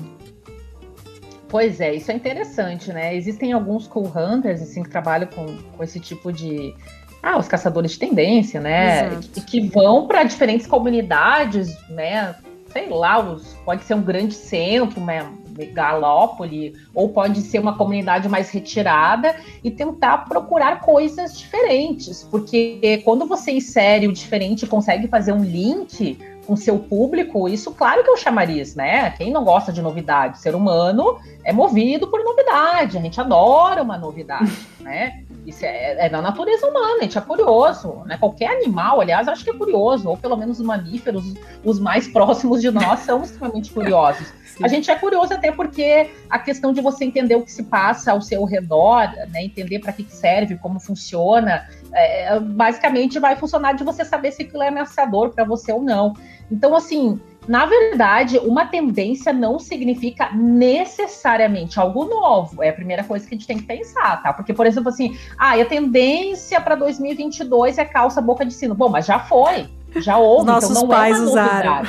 Pois é, isso é interessante, né? Existem alguns cool hunters, assim, que trabalham com, com esse tipo de... Ah, os caçadores de tendência, né? E que vão para diferentes comunidades, né? Sei lá, os, pode ser um grande centro, né? Megalópole, ou pode ser uma comunidade mais retirada e tentar procurar coisas diferentes, porque quando você insere o diferente e consegue fazer um link com seu público, isso claro que é o chamariz, né? Quem não gosta de novidade? O ser humano é movido por novidade, a gente adora uma novidade, né? Isso é, é, da natureza humana, a gente é curioso, né? Qualquer animal, aliás, acho que é curioso, ou pelo menos os mamíferos, os mais próximos de nós, são extremamente curiosos. A gente é curioso até porque a questão de você entender o que se passa ao seu redor, né? Entender para que serve, como funciona, é, basicamente vai funcionar de você saber se aquilo é ameaçador para você ou não. Então, assim, na verdade, uma tendência não significa necessariamente algo novo. É a primeira coisa que a gente tem que pensar, tá? Porque, por exemplo, assim, ah, a tendência para 2022 é calça boca de sino. Bom, mas já foi, já houve, Nossos então não pais é uma usaram.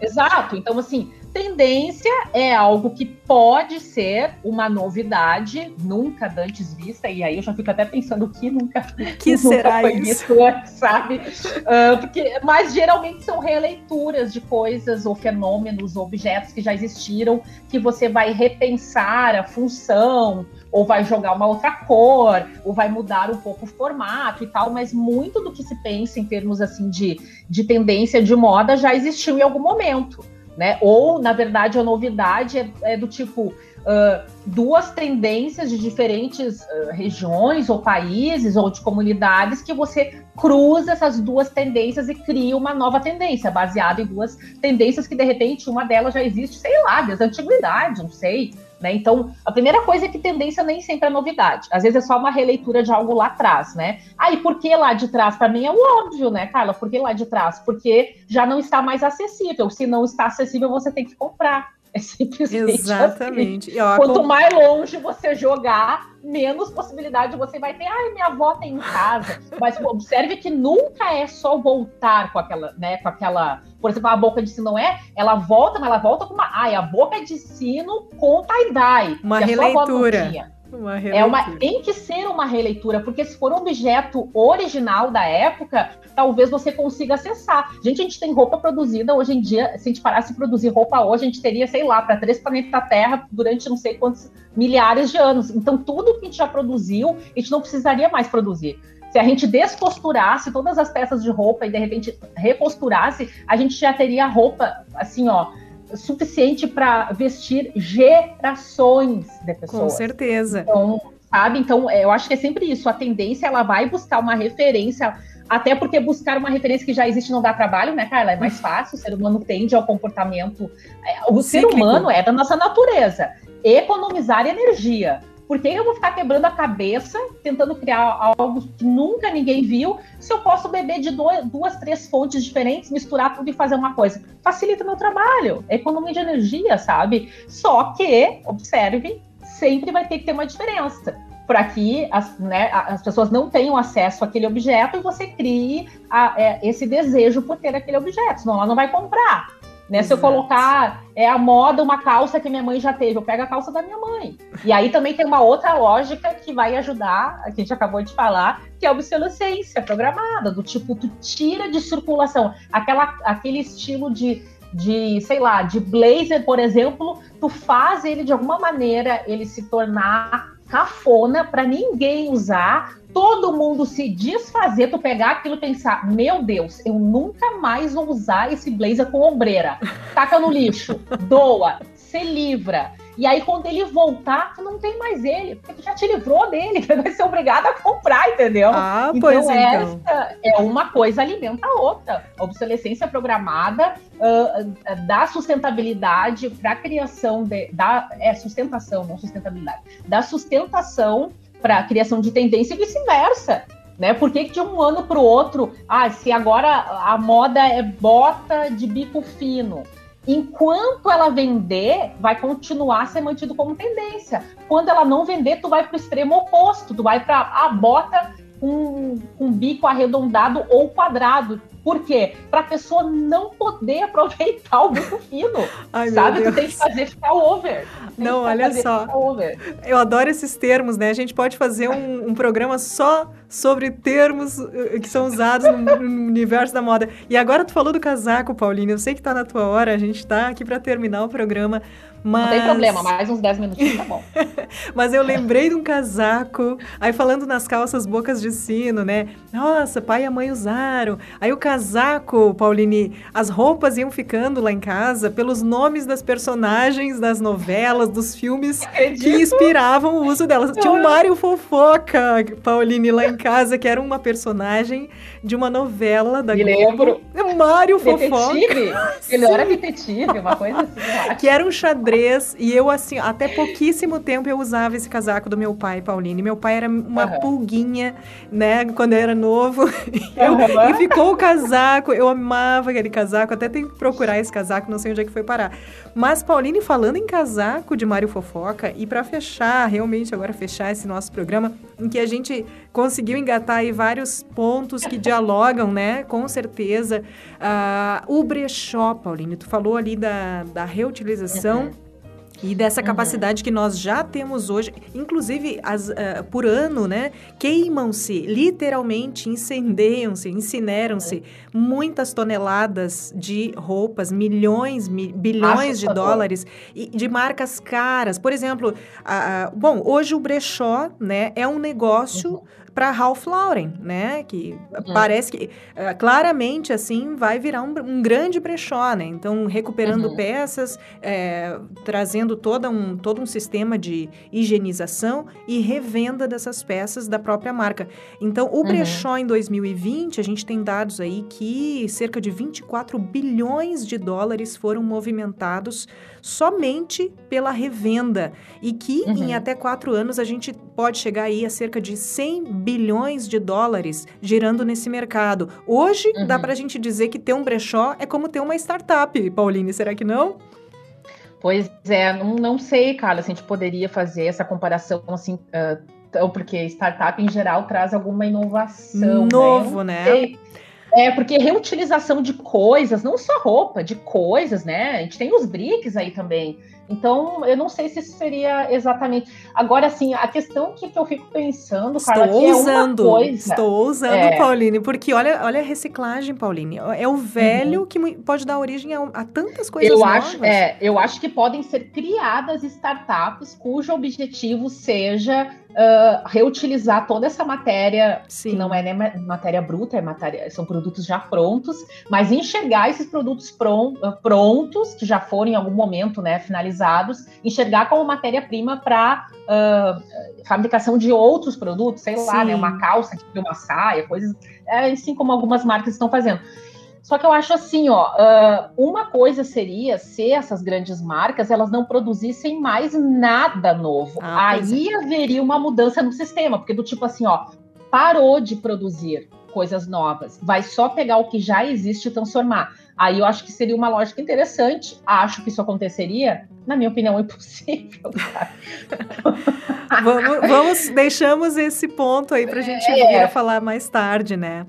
Exato. Então, assim, tendência é algo que pode ser uma novidade nunca antes vista, e aí eu já fico até pensando que nunca, que nunca será foi isso? visto sabe? Uh, porque, mas geralmente são releituras de coisas ou fenômenos, objetos que já existiram, que você vai repensar a função, ou vai jogar uma outra cor, ou vai mudar um pouco o formato e tal, mas muito do que se pensa em termos assim de, de tendência de moda já existiu em algum momento né? Ou, na verdade, a novidade é, é do tipo uh, duas tendências de diferentes uh, regiões ou países ou de comunidades que você cruza essas duas tendências e cria uma nova tendência, baseada em duas tendências que, de repente, uma delas já existe, sei lá, desde a antiguidade, não sei. Né? Então, a primeira coisa é que tendência nem sempre é novidade. Às vezes é só uma releitura de algo lá atrás, né? Ah, por que lá de trás? Para mim é o óbvio, né, Carla? Por que lá de trás? Porque já não está mais acessível. Se não está acessível, você tem que comprar. É simplesmente assim. Exatamente. Assim. Quanto mais longe você jogar, menos possibilidade você vai ter. Ai, minha avó tem em casa. Mas observe que nunca é só voltar com aquela, né, com aquela, por exemplo, a boca de sino não é, ela volta, mas ela volta com uma, ai, a boca de sino com tie-dye. Uma releitura. Uma é uma, tem que ser uma releitura, porque se for um objeto original da época, talvez você consiga acessar. Gente, a gente tem roupa produzida hoje em dia. Se a gente parasse de produzir roupa hoje, a gente teria, sei lá, para três planetas Terra durante não sei quantos milhares de anos. Então, tudo que a gente já produziu, a gente não precisaria mais produzir. Se a gente descosturasse todas as peças de roupa e de repente recosturasse, a gente já teria roupa assim, ó suficiente para vestir gerações de pessoas. Com certeza. Então, sabe? Então, é, eu acho que é sempre isso. A tendência, ela vai buscar uma referência, até porque buscar uma referência que já existe não dá trabalho, né, Carla? É mais fácil, o ser humano tende ao comportamento. É, o Cíclico. ser humano é da nossa natureza. Economizar energia. Por que eu vou ficar quebrando a cabeça, tentando criar algo que nunca ninguém viu, se eu posso beber de dois, duas, três fontes diferentes, misturar tudo e fazer uma coisa? Facilita meu trabalho, economia de energia, sabe? Só que, observe, sempre vai ter que ter uma diferença para que as, né, as, pessoas não tenham acesso àquele objeto e você crie a, é, esse desejo por ter aquele objeto, senão ela não vai comprar. Né? Se eu colocar é a moda uma calça que minha mãe já teve, eu pego a calça da minha mãe. E aí também tem uma outra lógica que vai ajudar, que a gente acabou de falar, que é a obsolescência programada, do tipo, tu tira de circulação aquela, aquele estilo de, de, sei lá, de blazer, por exemplo, tu faz ele de alguma maneira ele se tornar cafona para ninguém usar, todo mundo se desfazer, tu pegar aquilo e pensar, meu Deus, eu nunca mais vou usar esse blazer com ombreira. Taca no lixo, doa, se livra. E aí, quando ele voltar, tu não tem mais ele, porque tu já te livrou dele, tu vai ser obrigado a comprar, entendeu? Ah, então, pois então. Essa é uma coisa alimenta a outra. A obsolescência programada uh, dá sustentabilidade para a criação de, da é sustentação, não sustentabilidade, da sustentação para a criação de tendência e vice-versa. Né? Por que, que de um ano para o outro, ah, se agora a moda é bota de bico fino, enquanto ela vender, vai continuar a ser mantido como tendência. Quando ela não vender, tu vai para o extremo oposto, tu vai para a bota com, com bico arredondado ou quadrado. Por quê? Para a pessoa não poder aproveitar o bico fino. Ai, sabe? Tu tem que fazer ficar over. Não, olha só. Eu adoro esses termos, né? A gente pode fazer um, um programa só sobre termos eh, que são usados no, no, universo da moda. E agora tu falou do casaco, Pauline. Eu sei que tá na tua hora, a gente tá aqui para terminar o programa. Mas... Não tem problema, mais uns 10 minutinhos tá bom. Mas eu lembrei de um casaco, aí falando nas calças bocas de sino, né? Nossa, pai e a mãe usaram. Aí o casaco, Pauline, as roupas iam ficando lá em casa pelos nomes das personagens das novelas, dos filmes que inspiravam o uso delas. Tinha o Mário Fofoca, Pauline, lá em casa, que era uma personagem de uma novela da Me Globo. lembro. Mário Fofoca. Detetive? Ele era detetive, uma coisa assim. Que era um xadrez e eu, assim, até pouquíssimo tempo eu usava esse casaco do meu pai, Pauline. Meu pai era uma uhum. pulguinha, né, quando eu era novo. Eu, uhum. E ficou o casaco, eu amava aquele casaco, até tenho que procurar esse casaco, não sei onde é que foi parar. Mas, Pauline, falando em casaco de Mário Fofoca, e para fechar, realmente agora fechar esse nosso programa, em que a gente conseguiu engatar aí vários pontos que dialogam, né, com certeza. Uh, o brechó, Pauline, tu falou ali da, da reutilização. Uhum. E dessa uhum. capacidade uhum. que nós já temos hoje, inclusive as, uh, por ano, né? Queimam-se, literalmente incendeiam-se, incineram-se muitas toneladas de roupas, milhões, mi, bilhões de dólares, e, de marcas caras. Por exemplo, uh, bom, hoje o brechó, né, é um negócio. Uhum para Ralph Lauren, né? Que uhum. parece que uh, claramente assim vai virar um, um, grande brechó, né? Então recuperando uhum. peças, é, trazendo todo um, todo um sistema de higienização e revenda dessas peças da própria marca. Então o uhum. brechó em 2020 a gente tem dados aí que cerca de 24 bilhões de dólares foram movimentados somente pela revenda e que em uhum. até quatro anos a gente pode chegar aí a cerca de 100 bilhões de dólares girando nesse mercado. Hoje, uhum. dá para a gente dizer que ter um brechó é como ter uma startup, Pauline, será que não? Pois é, não, não sei, Carla, se a gente poderia fazer essa comparação assim, uh, porque startup em geral traz alguma inovação. Né? Novo, né? né? É, porque reutilização de coisas, não só roupa, de coisas, né? A gente tem os BRICS aí também. Então, eu não sei se isso seria exatamente. Agora, assim, a questão que, que eu fico pensando, Carla, estou que usando, é uma coisa. Estou usando, é. Pauline, porque olha, olha a reciclagem, Pauline. É o velho uhum. que pode dar origem a, a tantas coisas eu novas. Acho, é, eu acho que podem ser criadas startups cujo objetivo seja uh, reutilizar toda essa matéria, Sim. que não é nem matéria bruta, é matéria, são produtos já prontos, mas enxergar esses produtos prontos, que já foram em algum momento né, finalizados, enxergar como matéria-prima para uh, fabricação de outros produtos, sei lá, né, uma calça, uma saia, coisas, é, assim como algumas marcas estão fazendo. Só que eu acho assim, ó, uma coisa seria se essas grandes marcas elas não produzissem mais nada novo. Ah, Aí é. haveria uma mudança no sistema, porque do tipo assim, ó, parou de produzir coisas novas, vai só pegar o que já existe e transformar. Aí eu acho que seria uma lógica interessante. Acho que isso aconteceria. Na minha opinião, é impossível. vamos, vamos, deixamos esse ponto aí para a gente é. vir a falar mais tarde, né?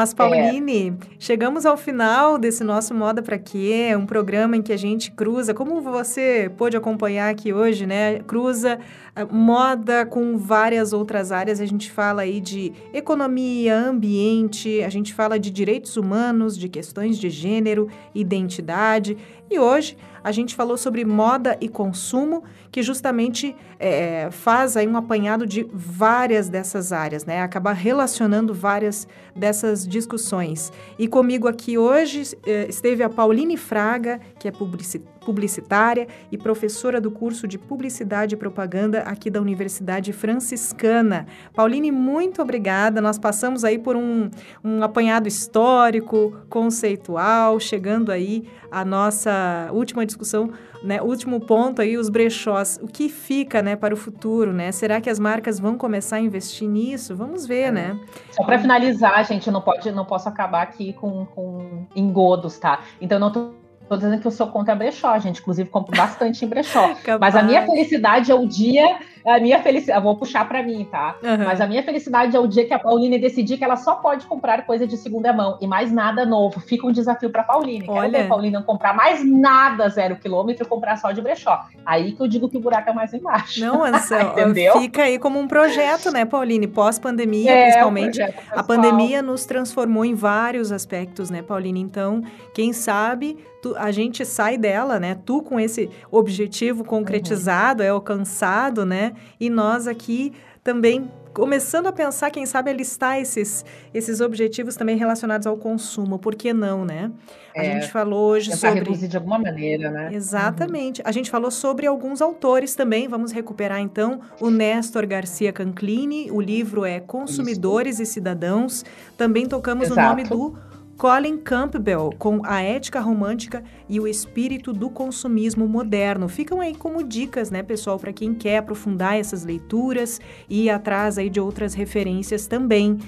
Mas, Pauline, é. chegamos ao final desse nosso Moda Pra Quê, um programa em que a gente cruza, como você pôde acompanhar aqui hoje, né? Cruza ah, moda com várias outras áreas. A gente fala aí de economia, ambiente, a gente fala de direitos humanos, de questões de gênero, identidade. E hoje a gente falou sobre moda e consumo, que justamente é, faz aí um apanhado de várias dessas áreas, né? Acaba relacionando várias dessas discussões. E comigo aqui hoje é, esteve a Pauline Fraga, que é publicitária publicitária e professora do curso de Publicidade e Propaganda aqui da Universidade Franciscana. Pauline, muito obrigada. Nós passamos aí por um, um apanhado histórico, conceitual, chegando aí a nossa última discussão né, último ponto aí, os brechós. O que fica, né, para o futuro, né? Será que as marcas vão começar a investir nisso? Vamos ver, é. né? Só para finalizar, gente, não pode, não posso acabar aqui com, com engodos, tá? Então não tô Tô dizendo que eu sou contra brechó, gente. Inclusive, compro bastante em brechó. Mas a minha felicidade é o dia. A minha felicidade. Vou puxar para mim, tá? Uhum. Mas a minha felicidade é o dia que a Pauline decidir que ela só pode comprar coisa de segunda mão e mais nada novo. Fica um desafio para Pauline. Olha. Quero ver a Pauline não comprar mais nada zero quilômetro, comprar só de brechó. Aí que eu digo que o buraco é mais embaixo. Não, Anselmo, Entendeu? fica aí como um projeto, né, Pauline? Pós-pandemia, é, principalmente. a pandemia nos transformou em vários aspectos, né, Pauline? Então, quem sabe tu, a gente sai dela, né? Tu com esse objetivo concretizado, uhum. é alcançado, né? E nós aqui também começando a pensar, quem sabe, a listar esses, esses objetivos também relacionados ao consumo. Por que não, né? A é, gente falou hoje sobre... reduzir de alguma maneira, né? Exatamente. Uhum. A gente falou sobre alguns autores também. Vamos recuperar, então, o Néstor Garcia Canclini. O livro é Consumidores Isso. e Cidadãos. Também tocamos Exato. o nome do Colin Campbell, com A Ética Romântica e o Espírito do Consumismo Moderno. Ficam aí como dicas, né, pessoal, para quem quer aprofundar essas leituras e ir atrás aí de outras referências também.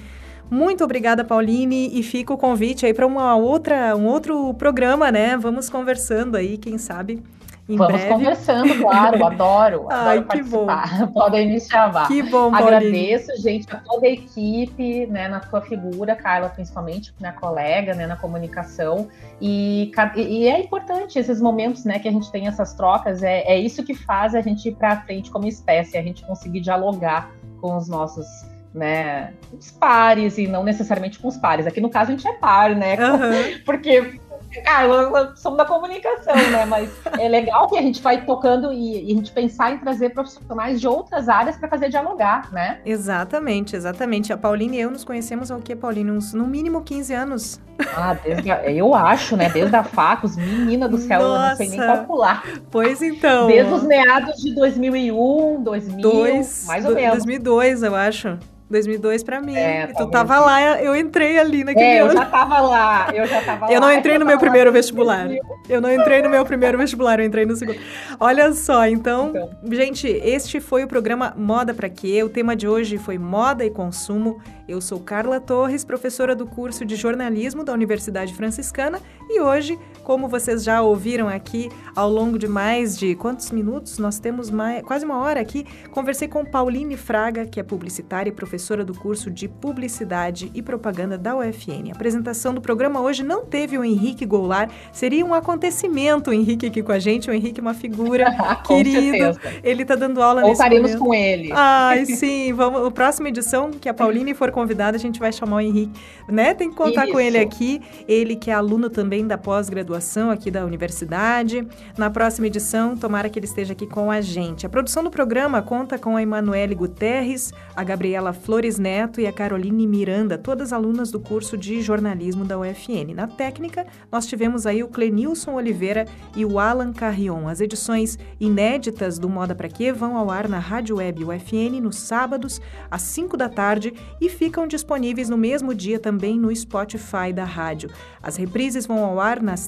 Muito obrigada, Pauline, e fica o convite aí para uma outra, um outro programa, né? Vamos conversando aí, quem sabe em Vamos breve. conversando, claro, adoro. Ai, adoro participar. bom. Podem me chamar. Que bom, Agradeço, gente, a toda a equipe, né, na tua figura, Carla, principalmente, minha colega, né, na comunicação. E, e é importante esses momentos, né, que a gente tem essas trocas, é, é isso que faz a gente ir para frente como espécie, a gente conseguir dialogar com os nossos né, os pares e não necessariamente com os pares. Aqui no caso a gente é par, né? Uhum. Porque ah, somos da comunicação, né? Mas é legal que a gente vai tocando e, e a gente pensar em trazer profissionais de outras áreas para fazer dialogar, né? Exatamente, exatamente. A Pauline e eu nos conhecemos há o que, Pauline? Uns, no mínimo 15 anos. Ah, desde a, eu acho, né? Desde a Facos, menina do céu, Nossa. eu não sei nem calcular. Pois então. Desde os meados de 2001, 2000, Dois, mais ou do, menos. 2002, eu acho. 2002 para mim. É, tu tava lá, eu entrei ali naquele é, ano. eu já tava lá, eu já tava eu lá. Não entrei no meu primeiro vestibular. Eu não entrei no meu primeiro vestibular, eu entrei no segundo. Olha só, então, então. gente, este foi o programa Moda para quê? O tema de hoje foi moda e consumo. Eu sou Carla Torres, professora do curso de jornalismo da Universidade Franciscana, e hoje, como vocês já ouviram aqui ao longo de mais de quantos minutos? Nós temos mais, quase uma hora aqui. Conversei com Pauline Fraga, que é publicitária e professora do curso de Publicidade e Propaganda da UFN. A apresentação do programa hoje não teve o Henrique Goulart, seria um acontecimento o Henrique aqui com a gente. O Henrique é uma figura querido. Certeza. Ele está dando aula Ou nesse momento. com ele. Ai, sim. Vamos, a próxima edição que a Pauline for convidada, a gente vai chamar o Henrique, né? Tem que contar Isso. com ele aqui. Ele que é aluno também da pós-graduação aqui da universidade. Na próxima edição, tomara que ele esteja aqui com a gente. A produção do programa conta com a Emanuele Guterres, a Gabriela Flores Neto e a Caroline Miranda, todas alunas do curso de jornalismo da UFN. Na técnica, nós tivemos aí o Clenilson Oliveira e o Alan Carrion. As edições inéditas do Moda Pra Quê vão ao ar na Rádio Web UFN nos sábados, às 5 da tarde e ficam disponíveis no mesmo dia também no Spotify da rádio. As reprises vão ao ar nas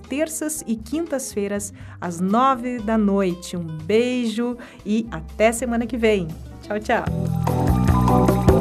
e quintas-feiras, às 9 da noite. Um beijo e até semana que vem. Tchau, tchau.